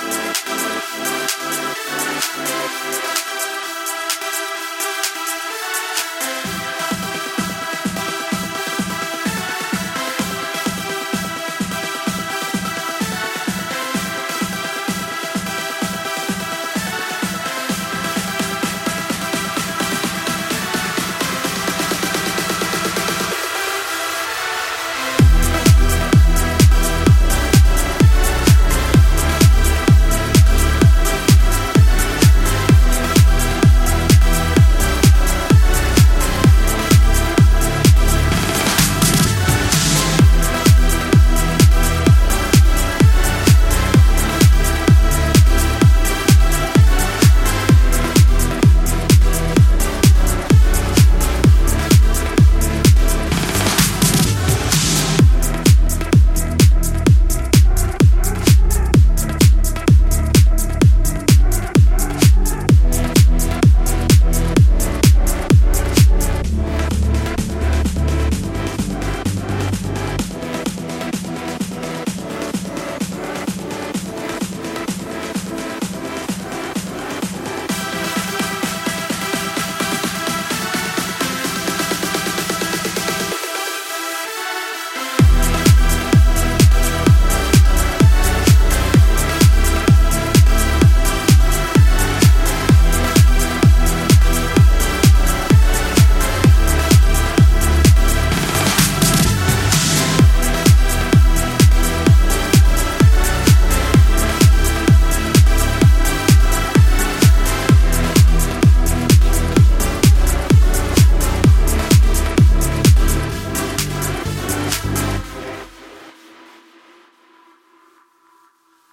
頑張れ。